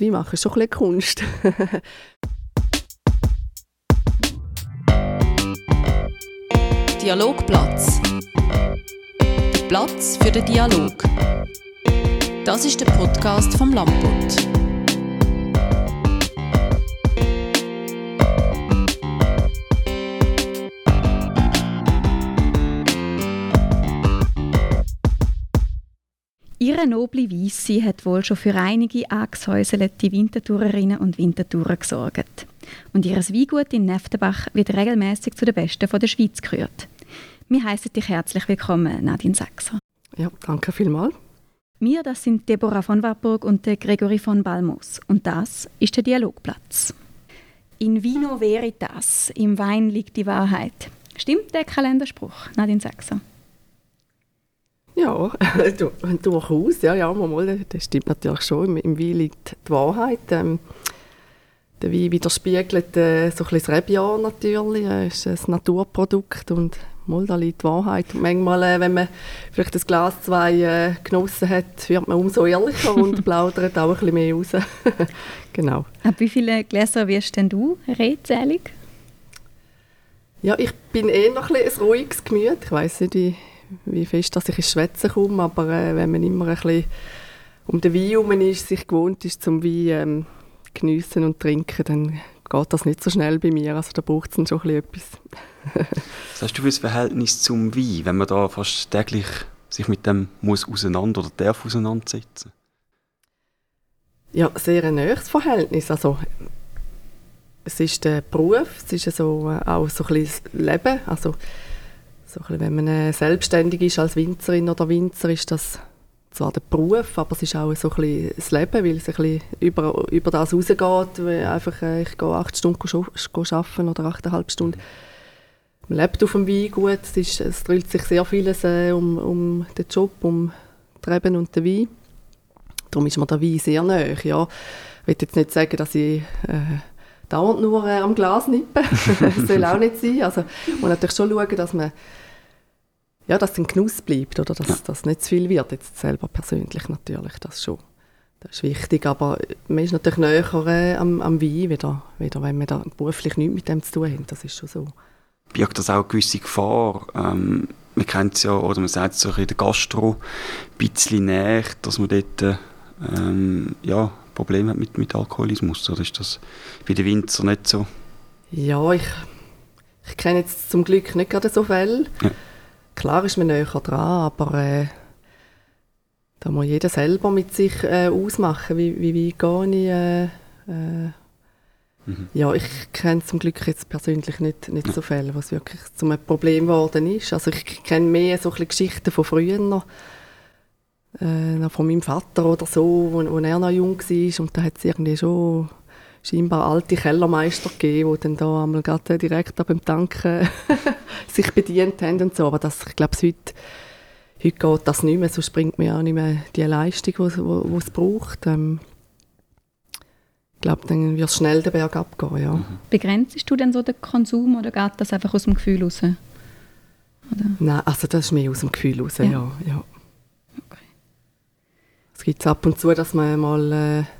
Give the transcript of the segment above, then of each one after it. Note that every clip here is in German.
Wein machen ist schon ein bisschen Kunst. Dialogplatz. Der Platz für den Dialog. Das ist der Podcast vom Lamput. Ihre noble Weisse hat wohl schon für einige angesäuselte Wintertourerinnen und Wintertourer gesorgt. Und ihr Weingut in Neftenbach wird regelmäßig zu den Besten der Schweiz gekürt. Wir heißen dich herzlich willkommen, Nadine Sachser. Ja, danke vielmals. Wir, das sind Deborah von Warburg und Gregory von Balmos. Und das ist der Dialogplatz. In Vino Veritas, im Wein liegt die Wahrheit. Stimmt der Kalenderspruch, Nadine Sachser? Ja, durchaus. Ja, ja, mal, das stimmt natürlich schon. Im Wein liegt die Wahrheit. Ähm, der Wein widerspiegelt äh, so ein bisschen das Rebjahr natürlich. Es ist ein Naturprodukt und mal, da liegt die Wahrheit. Und manchmal, äh, wenn man vielleicht das Glas zwei äh, genossen hat, wird man umso ehrlicher und plaudert auch ein bisschen mehr raus. genau. Ab wie viele Gläser wirst denn du redselig? Ja, ich bin eh noch ein, ein ruhiges Gemüt. Ich weiß nicht, wie wie fest dass ich ins Schwätzen komme, aber äh, wenn man immer ein bisschen um den Wein herum ist, sich gewohnt ist zum Wein ähm, geniessen und trinken, dann geht das nicht so schnell bei mir. Also da braucht es dann schon ein bisschen etwas. Was hast du für ein Verhältnis zum Wein, wenn man da fast täglich sich mit dem muss auseinander oder darf auseinandersetzen? Ja, sehr ein nächstes Verhältnis. Also es ist der Beruf, es ist so, äh, auch so ein bisschen das Leben. Also so bisschen, wenn man äh, selbstständig ist als Winzerin oder Winzer, ist das zwar der Beruf, aber es ist auch so ein bisschen das Leben, weil es ein über, über das rausgeht. Einfach, äh, ich gehe acht Stunden arbeiten oder achteinhalb Stunden. Man lebt auf dem Wein gut, es, ist, es dreht sich sehr vieles äh, um, um den Job, um das Reben und den Wein. Darum ist mir der Wein sehr nahe. Ja. Ich will jetzt nicht sagen, dass ich... Äh, dauernd nur äh, am Glas nippen. das soll auch nicht sein. Also, man muss natürlich schon schauen, dass man ja, dass ein Genuss bleibt oder dass das nicht zu viel wird, jetzt selber persönlich natürlich, das schon. Das ist wichtig, aber man ist natürlich näher äh, am, am Wein, wieder, wieder, wenn man da beruflich nichts mit dem zu tun hat, das ist schon so. Birgt das auch eine gewisse Gefahr? Ähm, man kennt es ja, oder man sagt es so in der Gastro, ein bisschen näher, dass man dort ähm, ja, Probleme hat mit, mit Alkoholismus, oder ist das bei den Winzer nicht so? Ja, ich, ich kenne jetzt zum Glück nicht gerade so Fälle. Ja. Klar ist man näher dran, aber äh, da muss jeder selber mit sich äh, ausmachen, wie, wie, wie gehe ich. Äh, äh, mhm. Ja, ich kenne zum Glück jetzt persönlich nicht, nicht so Fälle, was wirklich zum Problem geworden ist. Also ich kenne mehr so Geschichten von früher noch, äh, von meinem Vater oder so, wo, wo er noch jung war und da hat es irgendwie schon scheinbar alte Kellermeister gegeben, die dann da einmal gerade direkt dem Tanken sich bedient haben und so. Aber das, ich glaube, heute, heute geht das nicht mehr, sonst bringt mir auch nicht mehr die Leistung, die es braucht. Ähm, ich glaube, dann wird es schnell den Berg abgehen, ja. Mhm. Begrenzt du denn so den Konsum oder geht das einfach aus dem Gefühl raus? Oder? Nein, also das ist mehr aus dem Gefühl raus, ja. ja, ja. Okay. Es gibt ab und zu, dass man mal... Äh,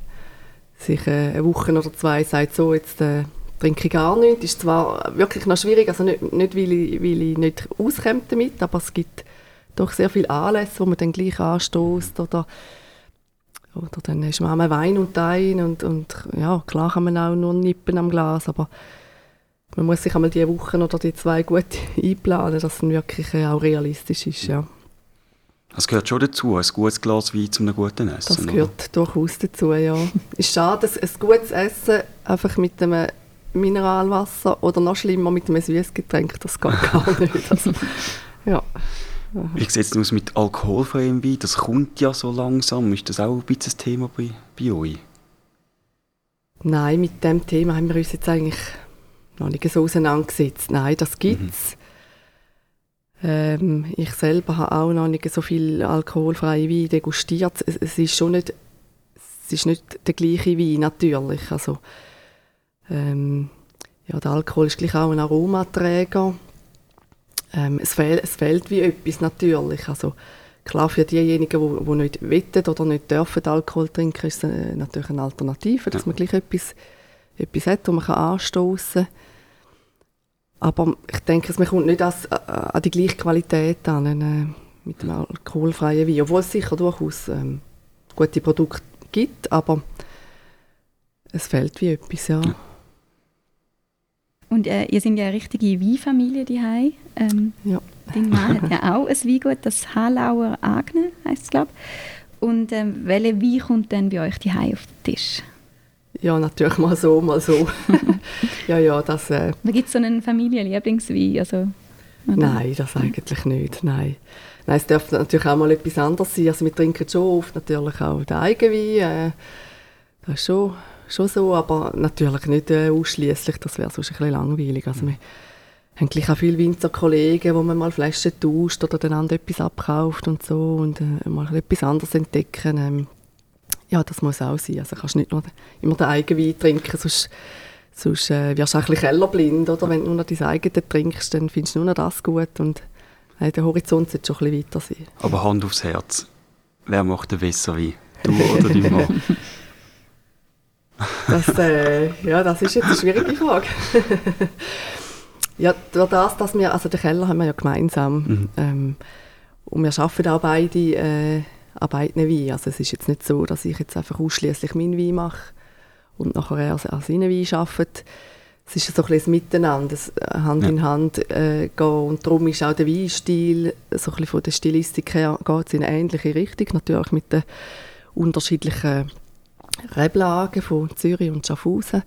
sich äh, eine Woche oder zwei sagt, so, jetzt äh, trinke ich gar nichts. ist zwar wirklich noch schwierig, also nicht, nicht weil, ich, weil ich nicht auskomme damit, aber es gibt doch sehr viele Anlässe, wo man dann gleich anstößt oder oder dann ist man einmal Wein und Wein und, und ja, klar kann man auch nur nippen am Glas, aber man muss sich einmal die Wochen oder die zwei gut einplanen, dass es wirklich äh, auch realistisch ist, ja. Das gehört schon dazu, ein gutes Glas Wein zu einem guten Essen. Das gehört oder? durchaus dazu, ja. Es ist schade, dass ein gutes Essen einfach mit einem Mineralwasser oder noch schlimmer mit einem Süßgetränk, das geht gar nicht. Also, ja. Wie sieht es aus mit alkoholfreiem Wein? Das kommt ja so langsam. Ist das auch ein bisschen ein Thema bei, bei euch? Nein, mit dem Thema haben wir uns jetzt eigentlich noch nicht so auseinandergesetzt. Nein, das gibt es. Mhm. Ähm, ich selber habe auch noch nicht so viel alkoholfreie Wein degustiert. Es, es, ist schon nicht, es ist nicht der gleiche Wein, natürlich. Also, ähm, ja, der Alkohol ist gleich auch ein Aromaträger. Ähm, es, fehl, es fehlt wie etwas natürlich. Also, Klar, für diejenigen, die, die nicht wettet oder nicht dürfen Alkohol trinken, ist es äh, natürlich eine Alternative, dass Ja. man gleich etwas, etwas hat, das man anstoßen kann. Aber ich denke, man kommt nicht als, äh, an die gleiche Qualität an äh, mit dem alkoholfreien Wein, obwohl es sicher durchaus ähm, gute Produkte gibt, aber es fehlt wie etwas, ja. Und äh, ihr seid ja eine richtige Weinfamilie daheim. Ähm, Ja. Dein Mann hat ja auch ein Weingut, das Halauer Agne heisst es, glaube ich. Und ähm, welcher Wein kommt dann bei euch daheim auf den Tisch? Ja, natürlich mal so, mal so. ja, ja, das... Äh, gibt es so einen Familienlieblingswein? Also, oder? Nein, das eigentlich nicht. Nein. Nein, es darf natürlich auch mal etwas anderes sein. Also wir trinken schon oft natürlich auch den Eigenwein. Äh, das ist schon, schon so, aber natürlich nicht äh, ausschließlich. Das wäre sonst ein bisschen langweilig. Also wir haben gleich auch viele Winzerkollegen, wo man mal Flaschen tauscht oder einander etwas abkauft und so und äh, mal etwas anderes entdecken. Ähm, ja, das muss auch sein. Also kannst nicht nur den- immer den Eigenwein trinken, sonst, sonst äh, wirst du auch ein bisschen kellerblind, oder? Wenn du nur noch dein eigenes trinkst, dann findest du nur noch das gut und äh, der Horizont sollte schon ein bisschen weiter sein. Aber Hand aufs Herz. Wer macht den besser Wein? Du oder dein Mann? Das, äh, ja, das ist jetzt eine schwierige Frage. ja, durch das, dass wir, also den Keller haben wir ja gemeinsam Mhm. ähm, und wir arbeiten auch beide äh, an beiden Weinen. Also es ist jetzt nicht so, dass ich jetzt einfach ausschließlich meinen Wein mache und nachher er an seinen Wein arbeitet. Es ist so ein bisschen ein Miteinander, äh, Hand Ja. in Hand äh, gehen und darum ist auch der Weinstil, so ein bisschen von der Stilistik her, geht es in eine ähnliche Richtung, natürlich mit den unterschiedlichen Reblagen von Zürich und Schaffhausen.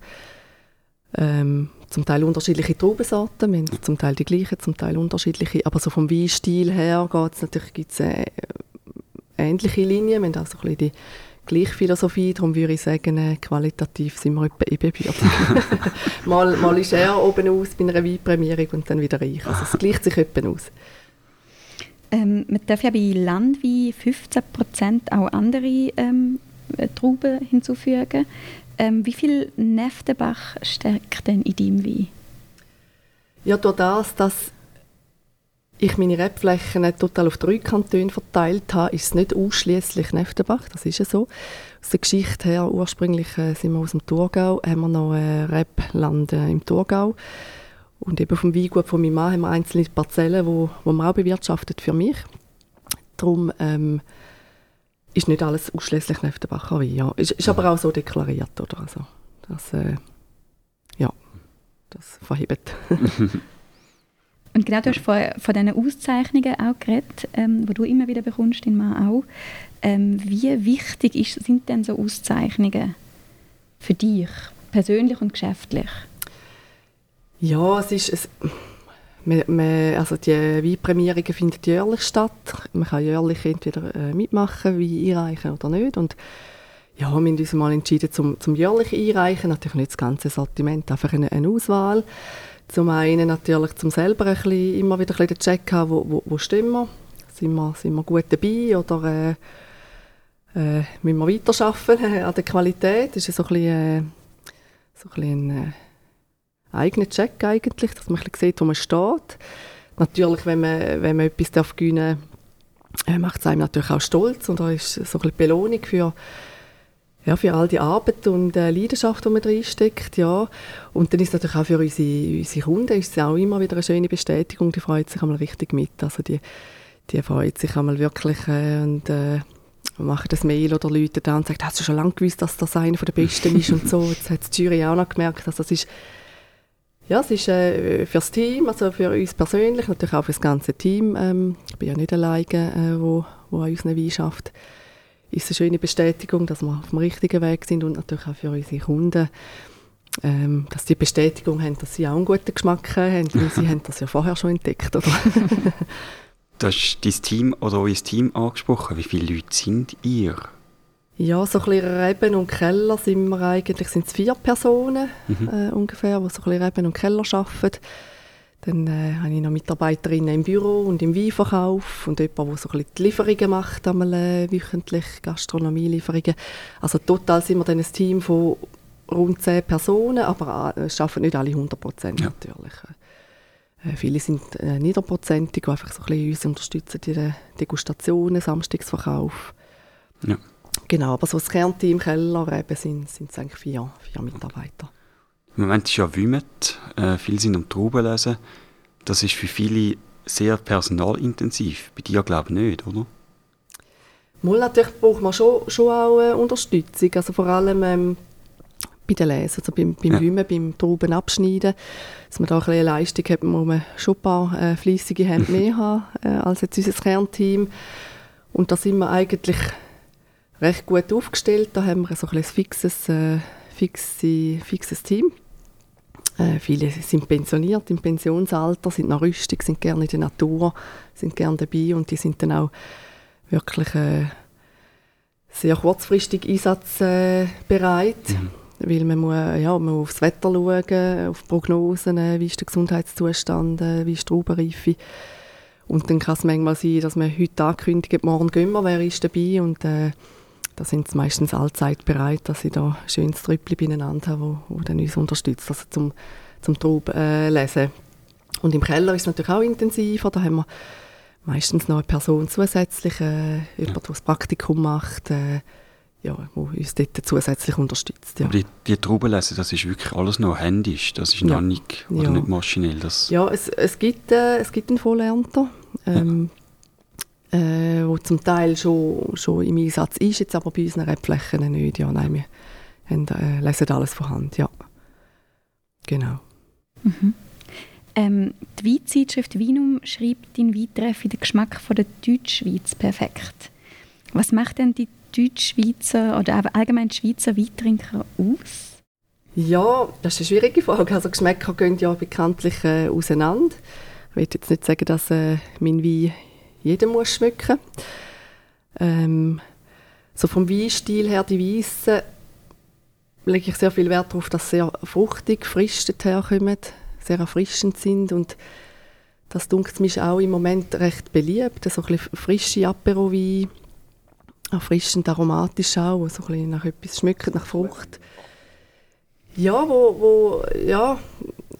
Ähm, zum Teil unterschiedliche Traubensorten, wir haben zum Teil die gleichen, zum Teil unterschiedliche, aber so vom Weinstil her geht's natürlich gibt's äh, ähnliche Linien, wir haben auch so ein bisschen die gleiche Philosophie, darum würde ich sagen, äh, qualitativ sind wir etwa ebenbürtig. mal, mal ist er oben aus bei einer Weinprämierung und dann wieder ich, also es gleicht sich etwa aus. Ähm, man darf ja bei Landwein 15% auch andere ähm, äh, Trauben hinzufügen. Ähm, wie viel Neftenbach steckt denn in deinem Wein? Ja, durch das, dass ich meine Rebflächen total auf drei Kantone verteilt habe, ist es nicht ausschließlich Neftenbach, das ist ja so. Aus der Geschichte her, ursprünglich äh, sind wir aus dem Thurgau, haben wir noch äh, Rebland äh, im Thurgau. Und eben vom Weingut von meinem Mann haben wir einzelne Parzellen, wo, wo man auch bewirtschaftet für mich. Darum ähm, ist nicht alles ausschließlich Neftenbacher Wein. Ja. Ist, ist aber auch so deklariert, oder? Also, das, äh, ja, das verhebt. Und genau, du hast von, von diesen Auszeichnungen auch geredet, ähm, die du immer wieder bekommst, dein Mann auch. Ähm, wie wichtig ist, sind denn so Auszeichnungen für dich, persönlich und geschäftlich? Ja, es ist... Es, man, man, also die Weinprämierungen finden jährlich statt. Man kann jährlich entweder äh, mitmachen, Wein einreichen oder nicht. Und ja, wir haben uns mal entschieden zum, zum jährlich einreichen. Natürlich nicht das ganze Sortiment, einfach eine, eine Auswahl. Zum einen natürlich zum selber ein bisschen, immer wieder ein bisschen den Check haben, wo, wo, wo stehen wir. Sind wir, sind wir gut dabei oder äh, äh, müssen wir weiterarbeiten an der Qualität? Das ist so ein bisschen, äh, so ein, bisschen ein äh, eigener Check eigentlich, dass man ein sieht, wo man steht. Natürlich, wenn man, wenn man etwas darf gewinnen darf, äh, macht es einem natürlich auch stolz und da ist so ein bisschen Belohnung für, ja, für all die Arbeit und äh, Leidenschaft, die man reinsteckt. Ja. Und dann ist es natürlich auch für unsere, unsere Kunden ist es auch immer wieder eine schöne Bestätigung, die freut sich einmal richtig mit. Also die, die freut sich einmal wirklich äh, und äh, machen das Mail oder Leute da und sagen, hast du schon lange gewusst, dass das einer der Besten ist und so. Jetzt hat die Jury auch noch gemerkt, also das ist ja, es ist äh, für das Team, also für uns persönlich, natürlich auch für das ganze Team. Ähm, ich bin ja nicht alleine, äh, wo, wo an unseren Wein schafft. Ist eine schöne Bestätigung, dass wir auf dem richtigen Weg sind und natürlich auch für unsere Kunden, ähm, dass die Bestätigung haben, dass sie auch einen guten Geschmack haben, weil sie haben das ja vorher schon entdeckt, oder? Du hast dein Team oder euer Team angesprochen. Wie viele Leute sind ihr? Ja, so ein bisschen Reben und Keller sind wir eigentlich, sind es vier Personen äh, ungefähr, die so ein bisschen Reben und Keller arbeiten. Dann äh, habe ich noch Mitarbeiterinnen im Büro und im Weinverkauf und jemand, der so ein bisschen die Lieferungen macht, einmal äh, wöchentlich Gastronomielieferungen. Also total sind wir dann ein Team von rund zehn Personen, aber äh, es arbeiten nicht alle 100 Prozent Ja. natürlich. Äh, viele sind äh, niederprozentig, die einfach so ein bisschen uns unterstützen in den Degustationen, Samstagsverkauf. Ja. Genau, aber so das Kernteam Keller eben sind, sind es eigentlich vier, vier Mitarbeiter. Im Moment ist ja Wümet, äh, viele sind am Trauben lesen. Das ist für viele sehr personalintensiv. Bei dir glaube ich nicht, oder? Mal natürlich braucht man schon, schon auch äh, Unterstützung, also vor allem ähm, bei den Lesen, also beim, beim Ja. Wümmen, beim Trauben abschneiden, dass man da ein bisschen eine Leistung hat, muss man schon ein paar äh, fleissige Hände mehr haben äh, als jetzt unser Kernteam. Und da sind wir eigentlich recht gut aufgestellt. Da haben wir so ein, ein fixes, äh, fixe, fixes Team. Äh, viele sind pensioniert im Pensionsalter, sind noch rüstig, sind gerne in der Natur, sind gerne dabei und die sind dann auch wirklich äh, sehr kurzfristig einsatzbereit, weil man muss, ja, man muss aufs Wetter schauen, auf Prognosen, äh, wie ist der Gesundheitszustand, äh, wie ist die Traubenreife. Und dann kann es manchmal sein, dass man heute ankündigt, morgen gehen wir, wer ist dabei? Und äh, da sind sie meistens allzeit bereit, dass sie da schönes Trüppchen beieinander haben, wo, wo dann uns unterstützt, also zum, zum Traub äh, lesen. Und im Keller ist es natürlich auch intensiver, da haben wir meistens noch eine Person zusätzlich, äh, jemand, der das Praktikum macht, äh, ja, wo uns dort zusätzlich unterstützt. Ja, Aber die, die Trauben lesen, das ist wirklich alles noch händisch. Das ist Ja. noch nicht, oder Ja. nicht maschinell. Das, ja es, es, gibt, äh, es gibt einen Volllernter, ähm, äh, wo zum Teil schon, schon im Einsatz ist, jetzt aber bei unseren Rebflächen nicht. Ja, nein, wir haben, äh, lesen alles von Hand, ja. Genau. Ähm, die Weinzeitschrift Vinum schreibt, dein Weintreff den Geschmack von der Deutschschweiz perfekt. Was macht denn die Deutschschweizer oder allgemein die Schweizer Weintrinker aus? Ja, das ist eine schwierige Frage. Also Geschmäcker gehen ja bekanntlich äh, auseinander. Ich will jetzt nicht sagen, dass äh, mein Wein jedem muss schmecken. Ähm, so vom Weinstil her, die Weissen, lege ich sehr viel Wert darauf, dass sie sehr fruchtig, frisch daherkommen, sehr erfrischend sind und das dunkelt mich auch im Moment recht beliebt. So ein bisschen frische Aperowein, erfrischend, aromatisch auch, so ein bisschen nach etwas schmeckt, nach Frucht. Ja, wo, wo, ja,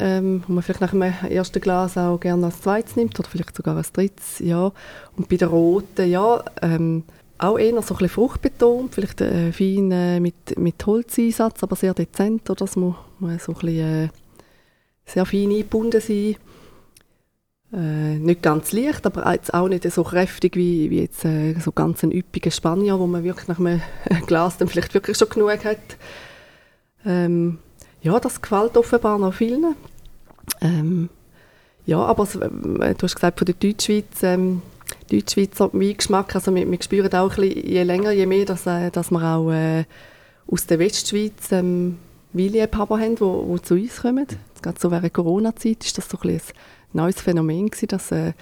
ähm, wo man vielleicht nach dem ersten Glas auch gerne als zweites nimmt oder vielleicht sogar als drittes, ja. Und bei der roten, ja, ähm, auch eher so ein bisschen fruchtbetont, vielleicht äh, fein äh, mit, mit Holzeinsatz, aber sehr dezent, oder? Das muss, muss so ein bisschen äh, sehr fein eingebunden sein. Äh, nicht ganz leicht, aber jetzt auch nicht so kräftig wie, wie jetzt äh, so ganz ein üppiger Spanier, wo man wirklich nach einem Glas dann vielleicht wirklich schon genug hat. Ähm, ja, das gefällt offenbar noch vielen. Ähm, ja, aber es, äh, du hast gesagt, von der Deutschschweiz, ähm, Deutschschweizer Weingeschmack, also wir, wir spüren auch ein bisschen, je länger, je mehr, dass, äh, dass wir auch äh, aus der Westschweiz ähm, Weinliebhaber haben, die wo, wo zu uns kommen. Gerade so während Corona-Zeit ist das so ein, ein neues Phänomen gewesen, dass äh,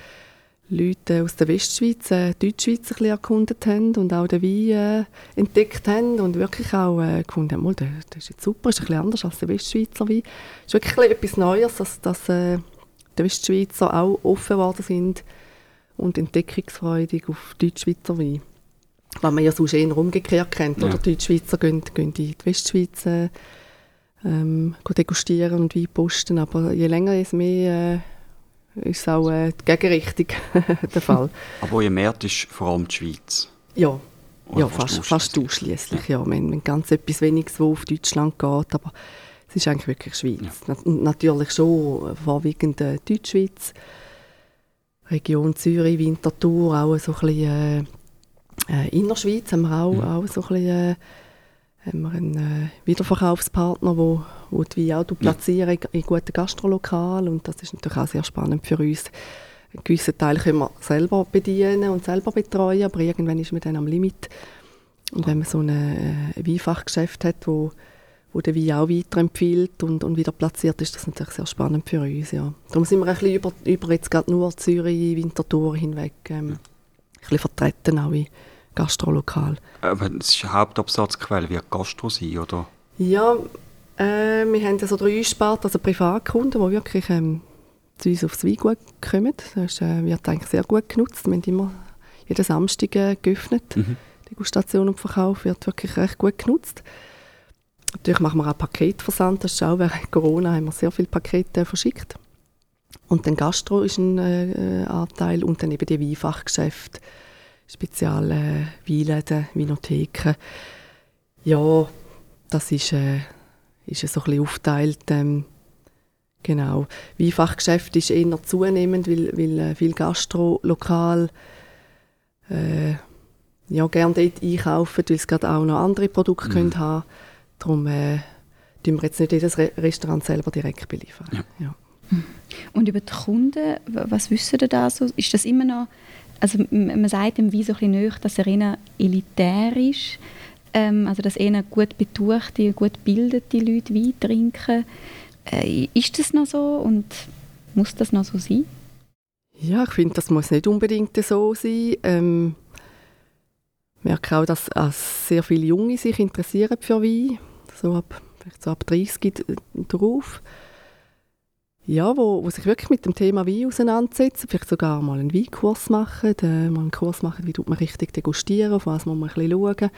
Leute aus der Westschweiz äh, Deutschschweiz ein bisschen erkundet haben und auch den Wein äh, entdeckt haben und wirklich auch äh, gefunden haben, «Mal, der, der ist jetzt super, ist ein bisschen anders als der Westschweizer Wein. ist wirklich etwas Neues, dass, dass äh, die Westschweizer auch offen geworden sind und entdeckungsfreudig auf Deutschschweizer Wein. Was man ja sonst eher umgekehrt kennt, Ja. oder? Die Deutschschweizer gehen, gehen in die Westschweiz äh, ähm, degustieren und Wein posten, aber je länger, je mehr äh, ist auch äh, die Gegenrichtung der Fall. Aber euer Markt ist vor allem die Schweiz. Ja, Oder ja fast, fast ausschließlich. Ja. Wir haben ganz etwas Weniges, wo auf Deutschland geht, aber es ist eigentlich wirklich Schweiz. Na, natürlich schon vorwiegend äh, Deutschschweiz, Region Zürich, Winterthur, auch so ein bisschen äh, äh, Innerschweiz haben wir auch, Mhm. auch so ein bisschen, äh, haben wir einen äh, Wiederverkaufspartner, wo, wo die Weine auch platzieren in, in guten Gastrolokalen und das ist natürlich auch sehr spannend für uns. Einen gewissen Teil können wir selber bedienen und selber betreuen, aber irgendwann ist man dann am Limit. Und wenn man so ein äh, Weinfachgeschäft hat, wo, wo der Wein auch weiterempfiehlt und, und wieder platziert, ist das natürlich sehr spannend für uns. Ja. Darum sind wir ein bisschen über, über jetzt gerade nur Zürich, Winterthur hinweg ähm, ein bisschen vertreten, auch in Gastrolokal. Aber das ist eine Hauptabsatzquelle, wie Gastro sein, oder? Ja, äh, wir haben so drei Sparten, also Privatkunden, die wirklich ähm, zu uns aufs Weingut kommen. Das äh, wird eigentlich sehr gut genutzt. Wir haben immer jeden Samstag äh, geöffnet. Mhm. Degustation und Verkauf wird wirklich recht gut genutzt. Natürlich machen wir auch Paketversand. Das ist auch während Corona haben wir sehr viele Pakete verschickt. Und dann Gastro ist ein äh, Anteil und dann eben die Weinfachgeschäfte, spezielle Weinläden, Winotheken. Ja, das ist, äh, ist so ein bisschen aufgeteilt. Ähm, genau. Weinfachgeschäft ist eher zunehmend, weil, weil äh, viel Gastro lokal äh, ja, gerne dort einkaufen, weil sie gerade auch noch andere Produkte mhm. können haben Darum äh, wir jetzt nicht jedes Restaurant selber direkt beliefern. Ja. ja. Und über die Kunden, was wissen Sie da so? Ist das immer noch, also man sagt im Wein so ein näher, dass er eher elitär ist, ähm, also dass eher gut betuchte, gut gebildete Leute Wein trinken. Äh, ist das noch so und muss das noch so sein? Ja, ich finde, das muss nicht unbedingt so sein. Ähm, ich merke auch, dass äh, sehr viele Junge sich interessieren für Wein, so ab, vielleicht so ab 30 drauf. Ja, wo, wo sich wirklich mit dem Thema Wein auseinandersetzen, vielleicht sogar mal einen Weinkurs machen, äh, mal einen Kurs machen, wie tut man richtig degustieren, auf was muss man ein bisschen schauen.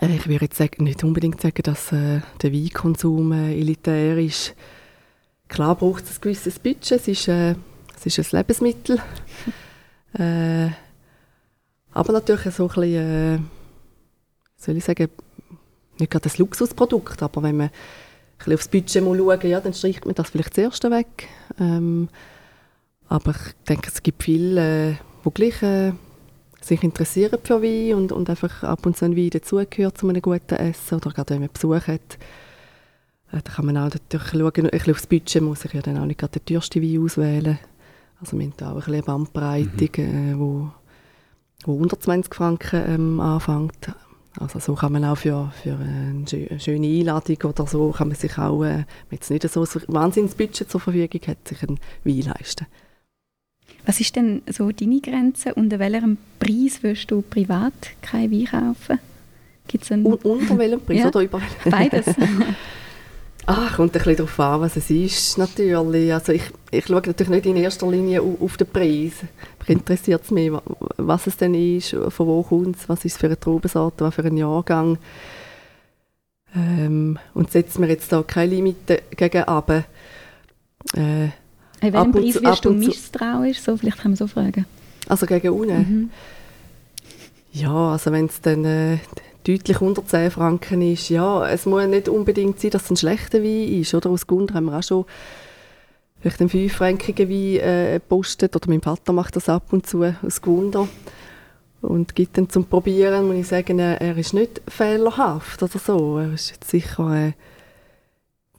Äh, ich würde jetzt sagen, nicht unbedingt sagen, dass äh, der Weinkonsum äh, elitär ist. Klar braucht es ein gewisses Budget, es ist, äh, es ist ein Lebensmittel. Äh, aber natürlich so ein bisschen, soll ich sagen, nicht gerade ein Luxusprodukt, aber wenn man bisschen aufs Budget muss schauen ja, dann streicht man das vielleicht zuerst weg. Ähm, aber ich denke, es gibt viele, äh, die gleich äh, sich interessieren für Wein und, und einfach ab und zu ein Wein dazugehört zu einem guten Essen oder gerade wenn man Besuch hat. Äh, da kann man auch natürlich schauen, ein bisschen aufs Budget muss ich ja dann auch nicht gerade den teuersten Wein auswählen. Also wir haben da auch ein bisschen eine Bandbreite, mhm. äh, wo, wo unter 20 Franken ähm, anfängt. Also so kann man auch für, für eine schöne Einladung oder so, kann man sich auch, äh, wenn jetzt nicht so ein Wahnsinnsbudget zur Verfügung hat, sich einen Wein leisten. Was ist denn so deine Grenze an welchem Preis wirst du privat kein Wein kaufen? Gibt's einen unter welchem Preis ja, oder über Beides. Ach, kommt ein bisschen darauf an, was es ist, natürlich. Also ich, ich schaue natürlich nicht in erster Linie auf, den Preis. Mich interessiert es mich, was es denn ist, von wo kommt es, was ist es für eine Traubensorte, was für ein Jahrgang. Ähm, und setzt mir jetzt da keine Limite gegen ab. Äh, in welchem Preis zu, wirst du misstrauisch? So, vielleicht kann man so fragen. Also gegen unten? Mhm. Ja, also wenn es dann äh, deutlich unter 10 Franken ist, ja, es muss nicht unbedingt sein, dass es ein schlechter Wein ist. Oder? Aus Gunder haben wir auch schon vielleicht einen 5-frankigen Wein äh, gepostet. Oder mein Vater macht das ab und zu aus Gunder. Und gibt dann zum Probieren, muss ich sagen, er ist nicht fehlerhaft oder so. Er ist jetzt sicher äh,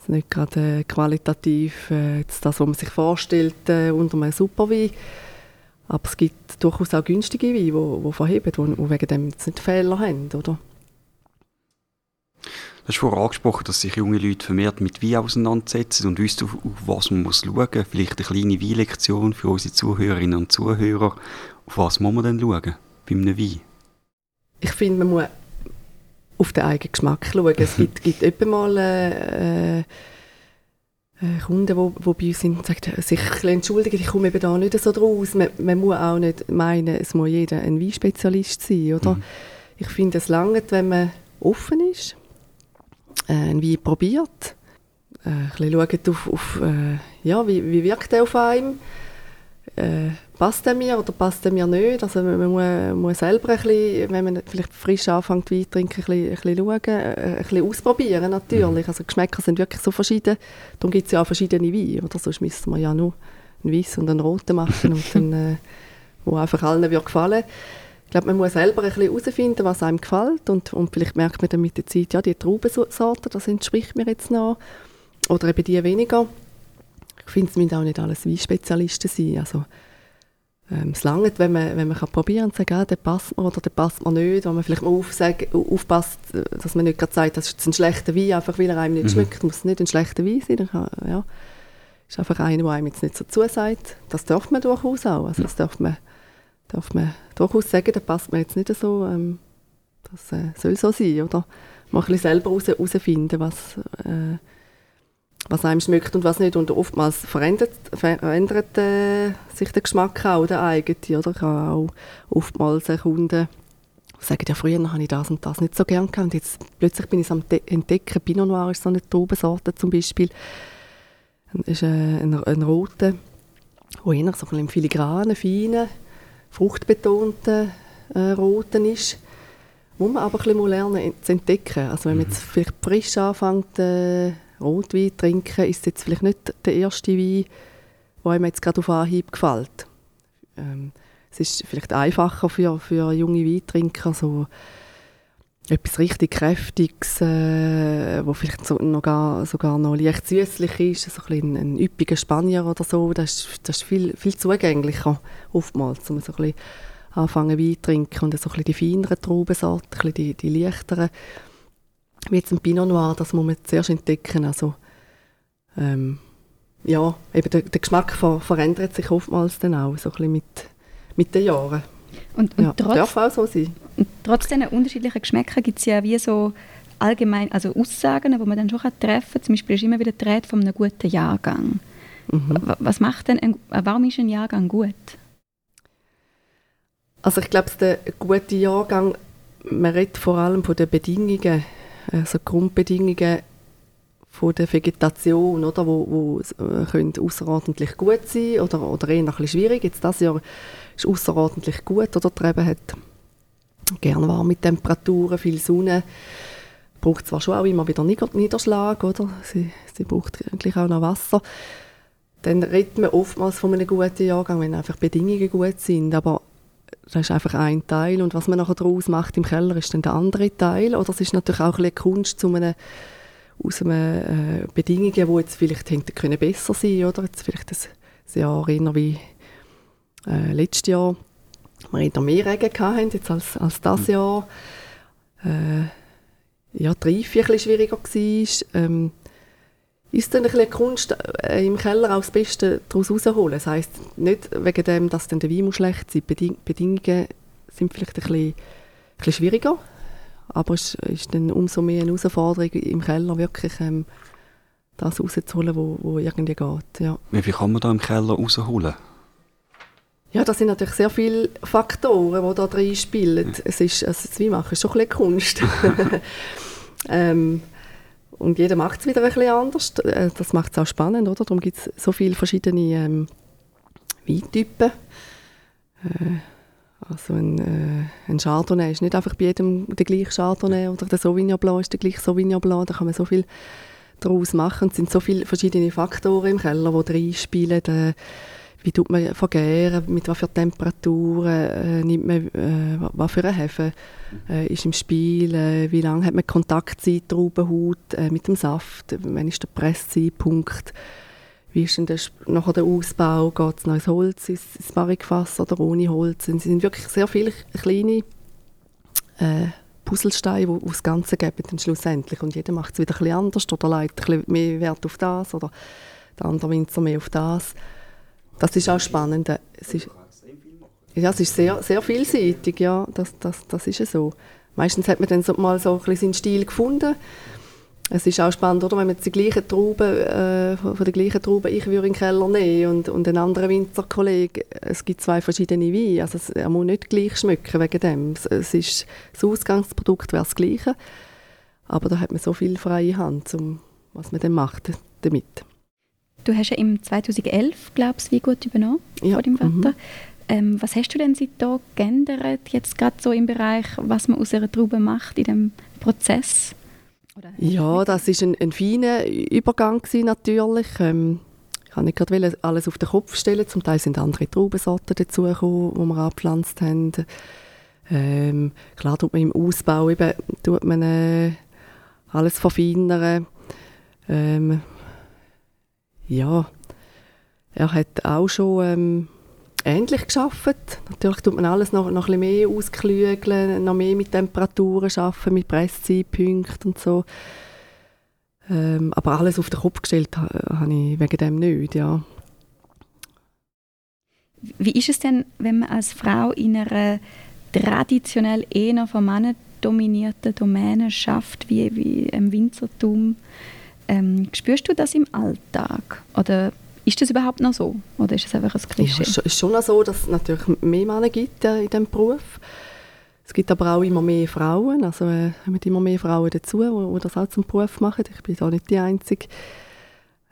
nicht gerade äh, qualitativ äh, das, was man sich vorstellt äh, unter einem Superwein. Aber es gibt durchaus auch günstige Weine, die, die verheben, die, wegen dem jetzt nicht Fehler haben, oder? Du hast vorhin angesprochen, dass sich junge Leute vermehrt mit Wein auseinandersetzen und wissen, auf, auf was man muss schauen muss. Vielleicht eine kleine Weinlektion für unsere Zuhörerinnen und Zuhörer. Auf was muss man denn schauen bei einem Wein? Ich finde, man muss auf den eigenen Geschmack schauen. Es gibt, gibt etwa mal äh, äh, Kunden, die, die bei uns sind und sagen, sich entschuldigen, ich komme eben da nicht so draus. Man, man muss auch nicht meinen, es muss jeder ein Weinspezialist sein, oder? Mhm. Ich finde, es langt, wenn man offen ist, äh, einen Wein probiert, äh, ein bisschen schaut auf, auf äh, ja, wie, wie wirkt er auf einem, äh, passt er mir oder passt er mir nicht. Also man muss, muss selber ein bisschen, wenn man vielleicht frisch anfängt Wein zu trinken, ein bisschen, ein bisschen schauen, äh, ein bisschen ausprobieren natürlich. Also Geschmäcker sind wirklich so verschieden. Darum gibt es ja auch verschiedene Weine, oder? Sonst müsste man ja nur einen weißen und einen roten machen und dann, äh, wo einfach allen wird gefallen ich glaube, man muss selber ein bisschen herausfinden, was einem gefällt. Und, und vielleicht merkt man dann mit der Zeit, ja, die Traubensorte, das entspricht mir jetzt noch. Oder eben die weniger. Ich finde, es müssen auch nicht alles Weinspezialisten sein, also ähm, es langt, wenn man, wenn man kann probieren und sagen, ah, der passt mir oder der passt mir nicht, wo man vielleicht mal aufsag, aufpasst, dass man nicht gerade sagt, das ist ein schlechter Wein, einfach weil er einem nicht mhm. schmeckt, muss es nicht ein schlechter Wein sein, kann, ja, ist einfach einer, der einem jetzt nicht so zusagt. Das darf man durchaus auch, also das darf man darf man durchaus sagen, da passt mir jetzt nicht so, ähm, das äh, soll so sein, oder? Ein bisschen selber herausfinden, was, äh, was einem schmeckt und was nicht. Und oftmals verändert, verändert äh, sich der Geschmack auch, der eigene, oder? Ich habe auch oftmals Kunden, die sagen, ja, früher habe ich das und das nicht so gern gehabt und jetzt plötzlich bin ich es am entdecken. Pinot Noir ist so eine Traubensorte zum Beispiel ist ein, ein, ein roter, der so ein filigranen, feinen, fruchtbetonten äh, roten ist, wo man aber ein bisschen lernen zu entdecken. Also wenn man jetzt vielleicht frisch anfängt, äh, Rotwein zu trinken, ist es jetzt vielleicht nicht der erste Wein, der einem jetzt gerade auf Anhieb gefällt. Ähm, es ist vielleicht einfacher für, für junge Weintrinker, so etwas richtig Kräftiges, äh, wo vielleicht so noch gar, sogar noch leicht süßlich ist, so ein, ein üppiger Spanier oder so, das ist, das ist viel, viel zugänglicher oftmals, um so ein bisschen anfangen Wein zu trinken und so ein bisschen die feineren Traubensorten, ein bisschen die, die leichteren, wie jetzt ein Pinot Noir, das muss man zuerst entdecken, also ähm, ja, eben der, der Geschmack ver verändert sich oftmals dann auch, so ein bisschen mit, mit den Jahren. Und, und ja, trotz, darf auch so sein. Und trotz diesen unterschiedlichen Geschmäckern gibt es ja wie so allgemein, also Aussagen, die man dann schon treffen kann. Zum Beispiel ist immer wieder die Rede von einem guten Jahrgang. Mhm. Was macht denn, ein, warum ist ein Jahrgang gut? Also ich glaube, der gute Jahrgang, man redet vor allem von den Bedingungen, also Grundbedingungen von der Vegetation, oder, wo, wo äh, außerordentlich gut sein oder, oder eher ein bisschen schwierig. Jetzt das Jahr ist außerordentlich gut, oder die Rebe hat gerne warme Temperaturen, viel Sonne, braucht zwar schon auch immer wieder Niederschlag, oder? Sie, sie braucht eigentlich auch noch Wasser. Dann redet man oftmals von einem guten Jahrgang, wenn einfach Bedingungen gut sind, aber das ist einfach ein Teil und was man nachher daraus macht im Keller ist dann der andere Teil oder es ist natürlich auch ein bisschen Kunst zu einem aus einem, äh, Bedingungen, die jetzt vielleicht hätten können besser sein oder jetzt vielleicht ein Jahr eher wie äh, letztes Jahr wir eher mehr Regen hatten jetzt als, als das mhm. Jahr. Äh, ja, die Reife ein bisschen schwieriger war. Ähm, ist dann ein bisschen Kunst, äh, im Keller auch das Beste daraus rausholen. Das heisst nicht wegen dem, dass dann der Wein schlecht sein Beding Bedingungen sind vielleicht ein bisschen, ein bisschen schwieriger, aber es ist dann umso mehr eine Herausforderung im Keller wirklich ähm, das rauszuholen, wo, wo irgendwie geht. Ja. Wie viel kann man da im Keller rausholen? Ja, das sind natürlich sehr viele Faktoren, die da drin spielen. Ja. Es ist, also das Weinmachen ist schon ein bisschen Kunst. ähm, und jeder macht es wieder ein bisschen anders. Äh, das macht es auch spannend, oder? Darum gibt es so viele verschiedene ähm, Weintypen. Äh, also ein, äh, ein Chardonnay ist nicht einfach bei jedem der gleiche Chardonnay oder der Sauvignon Blanc ist der gleiche Sauvignon Blanc. Da kann man so viel daraus machen. Es sind so viele verschiedene Faktoren im Keller, die reinspielen. Äh, wie tut man vergären, mit was für Temperaturen äh, nimmt man, äh, was für ein Hefe äh, ist im Spiel, äh, wie lange hat man Kontaktzeit, Traubenhaut äh, mit dem Saft, wann ist der Presszeitpunkt, wie ist denn der, nachher der Ausbau, geht es noch ins Holz, ins, ins Barrikfass oder ohne Holz. Es sind wirklich sehr viele kleine äh, Puzzlesteine, die das Ganze geben dann schlussendlich. Und jeder macht es wieder ein anders oder legt ein mehr Wert auf das oder der andere Winzer mehr auf das. Das ist auch spannend. Es ist, ja, es ist sehr, sehr vielseitig, ja, das, das, das ist so. Meistens hat man dann so mal so ein bisschen seinen Stil gefunden. Es ist auch spannend, oder, wenn man die gleichen Trauben, äh, von der gleichen Trauben, ich würde in den Keller nehmen und, und ein anderer Winzerkollege, es gibt zwei verschiedene Weine, also es, er muss nicht gleich schmecken wegen dem. Es, es ist, das Ausgangsprodukt wäre das gleiche, aber da hat man so viel freie Hand, um, was man dann macht damit. Du hast ja im 2011, glaube ich, wie gut übernommen ja. von deinem Vater. Mhm. Ähm, was hast du denn seitdem geändert, jetzt gerade so im Bereich, was man aus einer Traube macht in dem Prozess? Ja, das ist ein, ein feiner Übergang gewesen, natürlich. Ähm, ich kann nicht gerade alles auf den Kopf stellen. Zum Teil sind andere Traubensorten dazugekommen, die wir angepflanzt haben. Ähm, klar tut man im Ausbau eben, tut man äh, alles verfeinern. Ähm, ja, er hat auch schon ähm, ähnlich geschafft. Natürlich tut man alles noch, noch ein bisschen mehr ausklügeln, noch mehr mit Temperaturen arbeiten, mit Presszeitpunkten und so. Ähm, aber alles auf den Kopf gestellt habe ich wegen dem nicht, ja. Wie ist es denn, wenn man als Frau in einer traditionell eher von Männern dominierten Domäne schafft, wie, wie im Winzertum? Ähm, spürst du das im Alltag? Oder ist das überhaupt noch so? Oder ist es einfach ein Klischee? Ja, es ist schon so, dass es natürlich mehr Männer gibt äh, in diesem Beruf. Es gibt aber auch immer mehr Frauen. Also äh, es kommen immer mehr Frauen dazu, die, das auch zum Beruf machen. Ich bin da nicht die Einzige.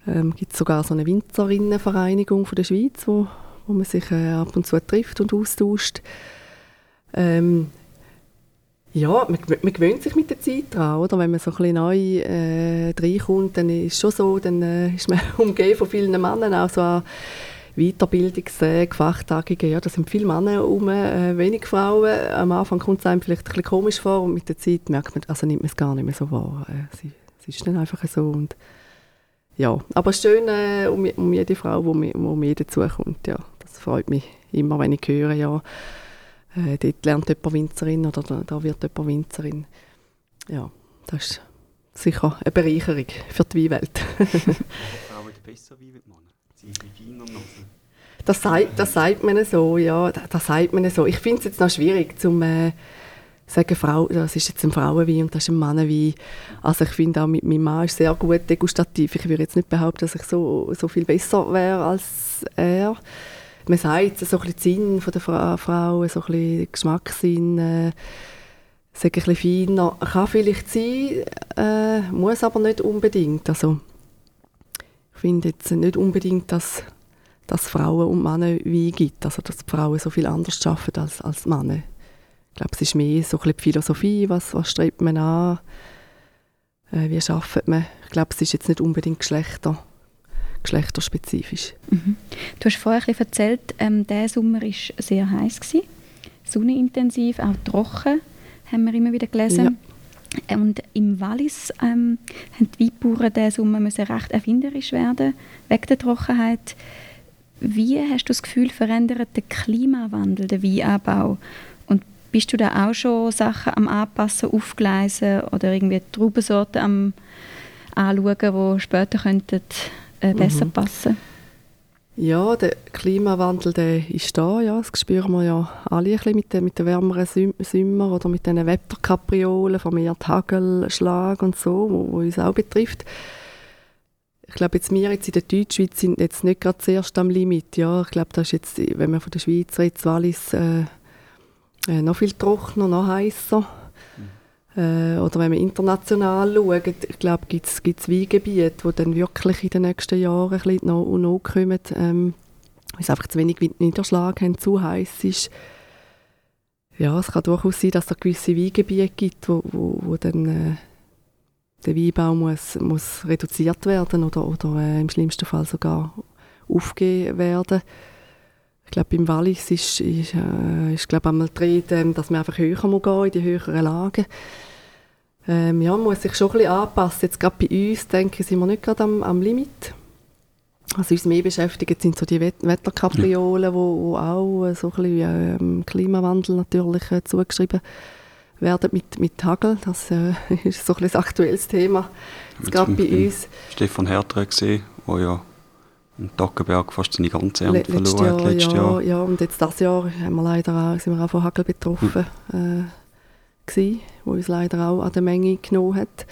Ähm, gibt sogar so eine Winzerinnenvereinigung von der Schweiz, wo, wo man sich äh, ab und zu trifft und austauscht. Ähm, ja, man, man, gewöhnt sich mit der Zeit daran, oder? Wenn man so ein bisschen neu äh, reinkommt, dann ist es schon so, dann äh, ist man umgeben von vielen Männern, auch so an Weiterbildungstage, Fachtagungen, ja, da sind viele Männer herum, äh, wenig Frauen. Am Anfang kommt es einem vielleicht ein bisschen komisch vor und mit der Zeit merkt man, also nimmt man es gar nicht mehr so wahr. Äh, es, es ist dann einfach so und ja, aber schön äh, um, um jede Frau, wo, wo dazukommt, ja. Das freut mich immer, wenn ich höre, ja, äh, dort lernt jemand Winzerin oder da, da wird jemand Winzerin. Ja, das ist sicher eine Bereicherung für die Weinwelt. Frauen besser Wein machen, sie das sagt, das sagt man so, ja, das, sagt man so. Ich finde es jetzt noch schwierig, zum äh, sagen, Frau, das ist jetzt ein Frauenwein und das ist ein Mannenwein. Also ich finde auch, mein Mann ist sehr gut degustativ. Ich würde jetzt nicht behaupten, dass ich so, so viel besser wäre als er man sagt, so ein bisschen Sinn von der Fra Frau, so ein bisschen Geschmackssinn, äh, ein bisschen feiner, kann vielleicht sein, äh, muss aber nicht unbedingt. Also, ich finde jetzt nicht unbedingt, dass, dass Frauen und Männer wie gibt, also dass Frauen so viel anders arbeiten als, als Männer. Ich glaube, es ist mehr so ein bisschen die Philosophie, was, was strebt man an, äh, wie arbeitet man. Ich glaube, es ist jetzt nicht unbedingt Geschlechter geschlechterspezifisch. Mhm. Du hast vorher ein erzählt, ähm, der Sommer war sehr heiß. Gewesen, sonnenintensiv, auch trocken, haben wir immer wieder gelesen. Ja. Und im Wallis ähm, haben die Weinbauern diesen Sommer müssen recht erfinderisch werden, wegen der Trockenheit. Wie hast du das Gefühl, verändert der Klimawandel den Weinanbau? Und bist du da auch schon Sachen am Anpassen, aufgleisen oder irgendwie Traubensorten am anschauen, die später könnten äh, besser mhm. passen? Ja, der Klimawandel der ist da, ja, das spüren wir ja alle ein bisschen mit den, mit den wärmeren Sommer oder mit den Wetterkapriolen, vermehrt Hagelschlag und so, wo, wo uns auch betrifft. Ich glaube, jetzt wir jetzt in der Deutschschweiz sind jetzt nicht gerade zuerst am Limit. Ja, ich glaube, das ist jetzt, wenn man von der Schweiz redet, Wallis äh, äh, noch viel trockener, noch heißer. Äh, oder wenn wir international schauen, ich glaube, gibt es Weingebiete, die dann wirklich in den nächsten Jahren ein bisschen noch, noch kommen, ähm, weil es einfach zu wenig Niederschlag haben, zu heiß ist. Ja, es kann durchaus sein, dass es gewisse Weingebiete gibt, wo, wo, wo dann äh, der Weinbau muss, muss reduziert werden oder, oder äh, im schlimmsten Fall sogar aufgegeben werden. Ich glaube, beim Wallis ist, ist, äh, ist glaube einmal die Rede, dass man einfach höher muss gehen in die höheren Lagen ähm, ja, man muss sich schon ein bisschen anpassen. Jetzt gerade bei uns, denke ich, sind wir nicht gerade am, am Limit. Was uns mehr beschäftigt, sind so die Wetterkapriolen, ja. wo, wo auch so ein bisschen ähm, Klimawandel natürlich äh, zugeschrieben werden mit, mit Hagel. Das äh, ist so ein bisschen das aktuelles Thema. Jetzt gerade bei uns. Stefan Herter gesehen, der ja im Tackenberg fast seine ganze Ernte verloren Jahr, hat letztes ja, Jahr. Ja, und jetzt dieses Jahr haben wir leider auch, sind wir auch von Hagel betroffen. Hm. Äh, gewesen, wo uns leider auch an der Menge genommen hat.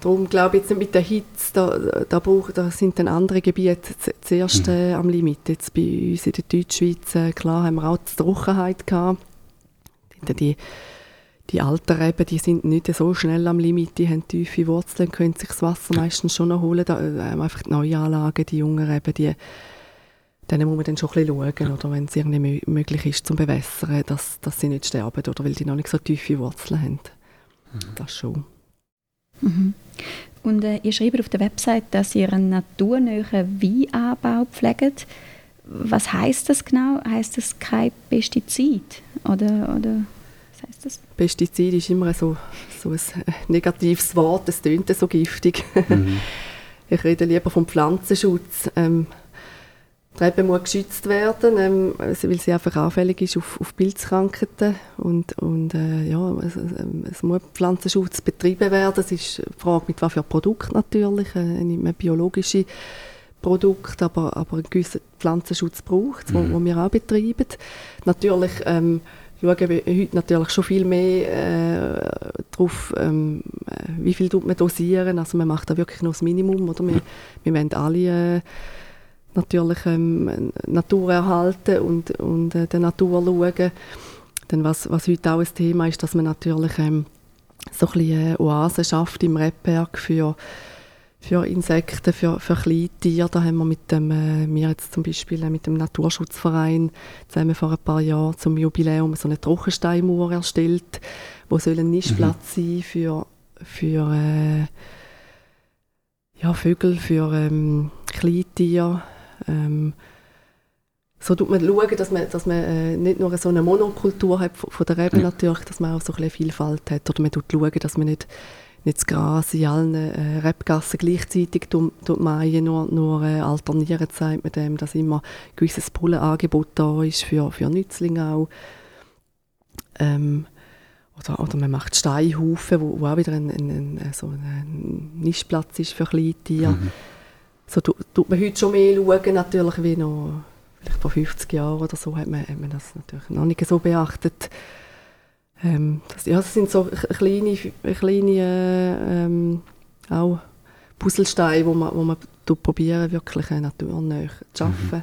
Darum glaube ich jetzt mit der Hitze, da, da, brauch, da sind dann andere Gebiete zuerst mhm. äh, am Limit. Jetzt bei uns in der Deutschschweiz, äh, klar, haben wir auch die Trockenheit gehabt. Die, die alten Reben, die sind nicht so schnell am Limit, die haben tiefe Wurzeln, können sich das Wasser meistens schon noch holen. Da, äh, einfach die neuen Anlagen, die jungen Reben, die, denen muss man dann schon ein bisschen schauen, oder wenn es irgendwie möglich ist zum Bewässern, dass, dass sie nicht sterben, oder weil die noch nicht so tiefe Wurzeln haben. Mhm. Das schon. Mhm. Und äh, ihr schreibt auf der Website, dass ihr einen naturnahen Weinanbau pflegt. Was heißt das genau? Heißt das kein Pestizid? Oder, oder heißt das? Pestizid ist immer so, so ein negatives Wort, es tönt so giftig. Mhm. Ich rede lieber vom Pflanzenschutz. Ähm, die Rebe muss geschützt werden, ähm, also weil sie einfach anfällig ist auf, auf Pilzkrankheiten und, und äh, ja, es, es, muss Pflanzenschutz betrieben werden. Es ist die Frage, mit was für Produkt natürlich, äh, nicht mehr biologische Produkte, aber, aber einen gewissen Pflanzenschutz braucht es, mhm. wo, wir auch betreiben. Natürlich ähm, schauen wir heute natürlich schon viel mehr äh, darauf, ähm, äh, wie viel man dosieren. Also man macht da wirklich nur das Minimum, oder? Wir, wir wollen alle äh, natürlich ähm, Natur erhalten und, und äh, der Natur schauen. Dann was, was heute auch ein Thema ist, dass man natürlich ähm, so ein bisschen Oasen schafft im Rebberg für, für Insekten, für, für Kleintiere. Da haben wir mit dem, äh, wir jetzt zum Beispiel äh, mit dem Naturschutzverein zusammen vor ein paar Jahren zum Jubiläum so eine Trockensteinmauer erstellt, wo soll ein Nischplatz mhm. sein für, für äh, ja, Vögel, für ähm, Kleintiere. Ähm, so tut man schauen, dass man, dass man äh, nicht nur so eine Monokultur hat von, der Reben natürlich, dass man auch so ein bisschen Vielfalt hat. Oder man tut schauen, dass man nicht, nicht das Gras in allen äh, Rebgassen gleichzeitig tut, tut mähen, nur, nur äh, alternieren zeigt man dem, dass immer ein gewisses Bullenangebot da ist für, für Nützlinge auch. Ähm, oder, oder man macht Steinhaufen, wo, wo auch wieder ein, ein, ein, so ein Nischplatz ist für Kleintiere. Mhm. So tut man heute schon mehr schauen, natürlich wie noch vielleicht vor 50 Jahren oder so hat man, hat man das natürlich noch nicht so beachtet. Ähm, das, ja, das sind so kleine, kleine ähm, auch Puzzlesteine, wo man, wo man probieren wirklich äh, naturnah zu arbeiten. Mhm.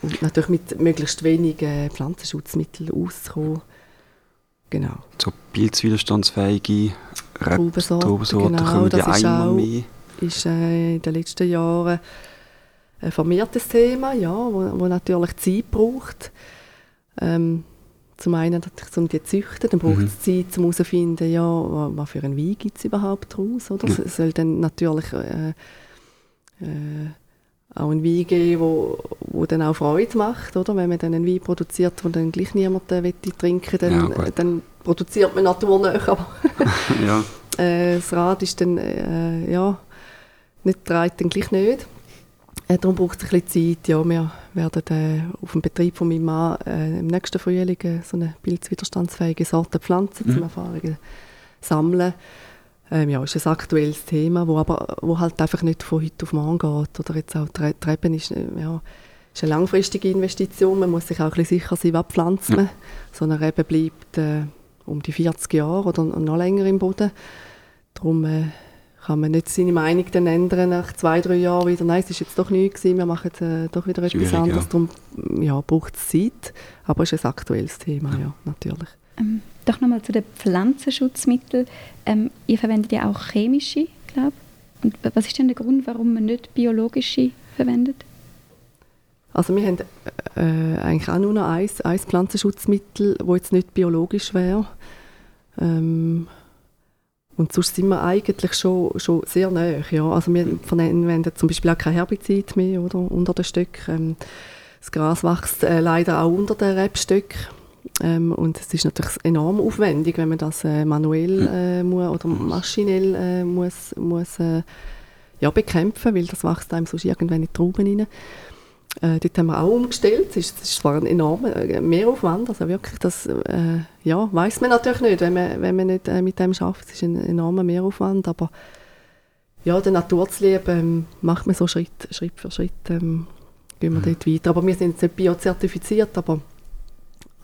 Und natürlich mit möglichst wenig äh, Pflanzenschutzmitteln auszukommen. Genau. So pilzwiderstandsfähige Traubensorten, genau, das ist auch, mehr. ist äh, in den letzten Jahren ein vermehrtes Thema, ja, wo, wo natürlich Zeit braucht. Ähm, zum einen natürlich, um die zu züchten, dann braucht mhm. es Zeit, um herauszufinden, ja, was für einen Wein gibt es überhaupt daraus. Oder? Es soll dann natürlich äh, äh, auch einen Wein geben, wo, wo dann auch Freude macht. Oder? Wenn man dann einen Wein produziert, den dann gleich niemand äh, trinken dann, ja, dann produziert man naturnah. Aber ja. äh, das Rad ist dann, äh, ja, nicht treibt dann gleich nicht. Äh, darum braucht es ein bisschen Zeit. Ja, wir werden äh, auf dem Betrieb von meinem Mann äh, im nächsten Frühling äh, so eine pilzwiderstandsfähige Sorte Pflanzen mhm. zum Erfahrungen sammeln. Ähm, ja, ist ein aktuelles Thema, wo aber wo halt einfach nicht von heute auf morgen geht. Oder jetzt auch die Treppen ist, äh, ja, ist eine langfristige Investition. Man muss sich auch ein bisschen sicher sein, was pflanzt man. Ja. So eine Rebe bleibt äh, um die 40 Jahre oder noch länger im Boden. Darum äh, kann man nicht seine Meinung dann ändern nach zwei, drei Jahren wieder, nein, es ist jetzt doch nichts gewesen, wir machen äh, doch wieder etwas anderes, ja. darum ja, braucht es Zeit, aber es ist ein aktuelles Thema, ja, natürlich. Ähm, doch nochmal zu den Pflanzenschutzmitteln. Ähm, ihr verwendet ja auch chemische, glaube ich. Und was ist denn der Grund, warum man nicht biologische verwendet? Also wir haben äh, eigentlich auch nur noch ein, ein Pflanzenschutzmittel, das jetzt nicht biologisch wäre. Ähm, und sonst sind wir eigentlich schon, schon sehr nahe. Ja. Also wir verwenden zum Beispiel auch kein Herbizid mehr oder, unter den Stöcken. Ähm, das Gras wächst äh, leider auch unter den Rebstöcken. Ähm, und es ist natürlich enorm aufwendig, wenn man das äh, manuell äh, muss, oder maschinell äh, muss, muss äh, ja, bekämpfen, weil das wächst einem sonst irgendwann in die Trauben rein. Äh, dort haben wir auch umgestellt. Es ist, ist, zwar ein enormer äh, Mehraufwand, also wirklich, das äh, ja, weiß man natürlich nicht, wenn man, wenn man nicht äh, mit dem arbeitet. Es ist ein enormer Mehraufwand, aber ja, der Natur zu lieben, ähm, macht man so Schritt, Schritt für Schritt, ähm, gehen wir mhm. dort weiter. Aber wir sind jetzt nicht biozertifiziert, aber,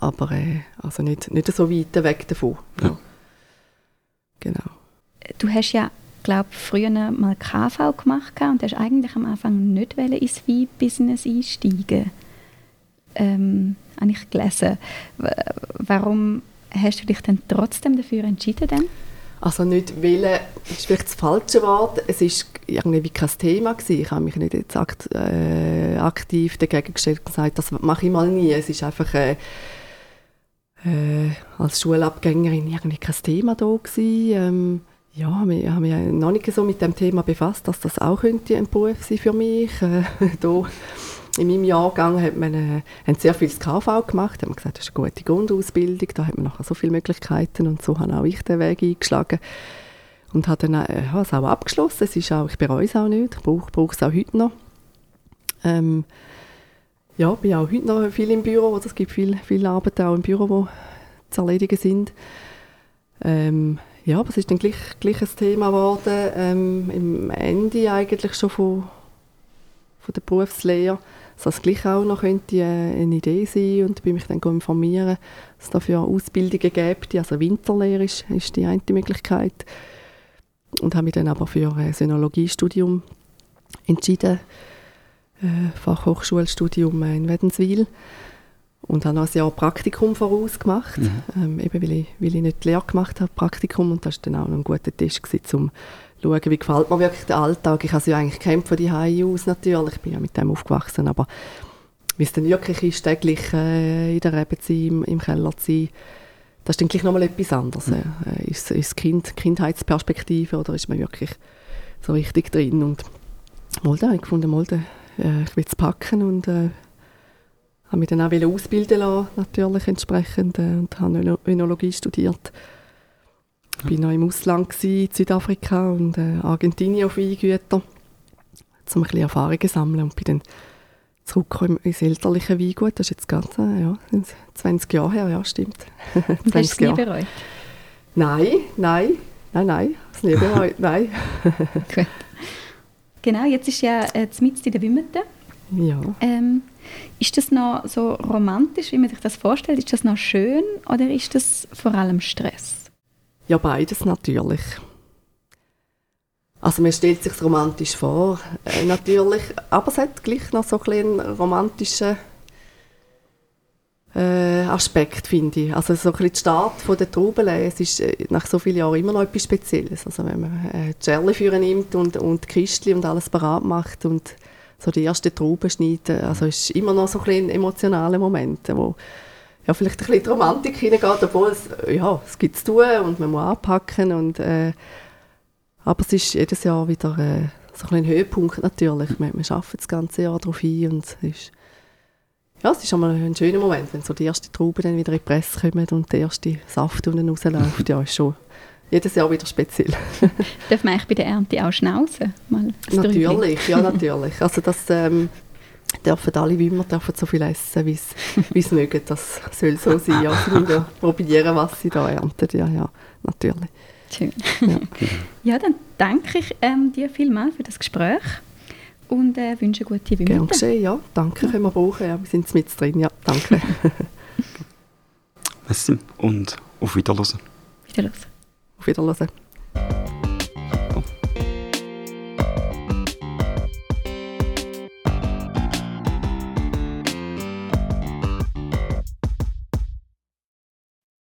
aber äh, also nicht, nicht so weit weg davon. Ja. ja. Genau. Du hast ja glaube früher mal KV gemacht und hast eigentlich am Anfang nicht ins Wein-Business einsteigen. Ähm, habe ich gelesen. Warum hast du dich denn trotzdem dafür entschieden? Denn? Also nicht wählen, ist vielleicht das falsche Wort. Es ist irgendwie kein Thema gewesen. Ich habe mich nicht jetzt akt, äh, aktiv dagegen gestellt und gesagt, das mache ich mal nie. Es ist einfach äh, äh, als Schulabgängerin irgendwie kein Thema da gewesen. Ähm, ja, wir haben mich noch nicht so mit dem Thema befasst, dass das auch könnte ein Beruf sein für mich. Äh, da in meinem Jahrgang hat man äh, haben sehr viel KV gemacht, haben gesagt, das ist eine gute Grundausbildung, da hat man nachher so viele Möglichkeiten und so habe auch ich den Weg eingeschlagen und habe dann äh, es auch abgeschlossen. Es ist auch, ich bereue es auch nicht, ich brauche, es auch heute noch. Ähm, ja, bin auch heute noch viel im Büro, oder es gibt viel, viel Arbeit auch im Büro, wo zu erledigen sind. Ähm, ja, aber es ist dann gleich, gleich ein Thema geworden, ähm, im Ende eigentlich schon von, von der Berufslehre, dass das gleich auch noch könnte äh, eine Idee sein und bin mich dann informieren, dass es dafür Ausbildungen gibt, also Winterlehre ist, ist die eine Möglichkeit. Und habe mich dann aber für ein Synologiestudium entschieden, äh, Fachhochschulstudium in Wädenswil und habe noch ein Jahr Praktikum vorausgemacht, mhm. ähm, eben weil ich, weil ich nicht die Lehre gemacht habe, Praktikum, und das war dann auch ein guter Test, gewesen, um zu schauen, wie gefällt mir wirklich der Alltag. Ich habe es ja eigentlich kennt von die aus natürlich, ich bin ja mit dem aufgewachsen, aber wie es dann wirklich ist, täglich äh, in der Rebe zu sein, im, im Keller zu sein, das ist dann gleich nochmal etwas anderes. Mhm. Äh, ist es kind, Kindheitsperspektive oder ist man wirklich so richtig drin? Und mal da, ich gefunden, mal da, äh, ich will es packen und äh, habe mich dann auch ausbilden lassen, natürlich entsprechend, äh, und habe Önologie studiert. Ich war noch im Ausland, gewesen, in Südafrika und äh, Argentinien auf Weingüter, um ein bisschen Erfahrungen zu sammeln und bin dann zurückgekommen ins elterliche Weingut. Das ist jetzt ganz, äh, ja, 20 Jahre her, ja, stimmt. 20 Hast du es nie bereut? Nein, nein, nein, nein, es nie bereut, nein. Gut. Genau, jetzt ist ja äh, mitten in der Wimmerte. Ja. Ähm, ist das noch so romantisch, wie man sich das vorstellt? Ist das noch schön oder ist das vor allem Stress? Ja, beides natürlich. Also man stellt sich romantisch vor, äh, natürlich, aber es hat gleich noch so einen romantischen äh, Aspekt, finde ich. Also so ein bisschen der Start von der Traubenlese ist äh, nach so vielen Jahren immer noch etwas Spezielles. Also wenn man äh, die Schelle führen nimmt und, und Kistchen und alles parat macht und so die erste Trauben schneiden, also ist immer noch so ein, bisschen ein emotionaler Moment, wo ja, vielleicht ein bisschen die Romantik hineingeht, obwohl es, ja, es gibt zu tun und man muss anpacken und äh, aber es ist jedes Jahr wieder äh, so ein, ein Höhepunkt natürlich. Wir, wir arbeiten das ganze Jahr darauf hin und es ist, ja, es ist einmal ein schöner Moment, wenn so die erste Traube dann wieder in die Presse kommt und der erste Saft unten rausläuft. Ja, ist schon jedes Jahr wieder speziell. Darf man eigentlich bei der Ernte auch schnauzen? Mal natürlich, ja natürlich. Also das ähm, dürfen alle Wimmer dürfen so viel essen, wie sie mögen. Das soll so sein. Also wir probieren, was sie da ernten. Ja, ja, natürlich. Schön. Ja, ja dann danke ich ähm, dir vielmals für das Gespräch und äh, wünsche gute Wünsche. Gerne geschehen, ja. Danke, können wir brauchen. Ja, wir sind mit drin, ja. Danke. Merci und auf Wiederhören. Wiederhören. Auf Wiederhören.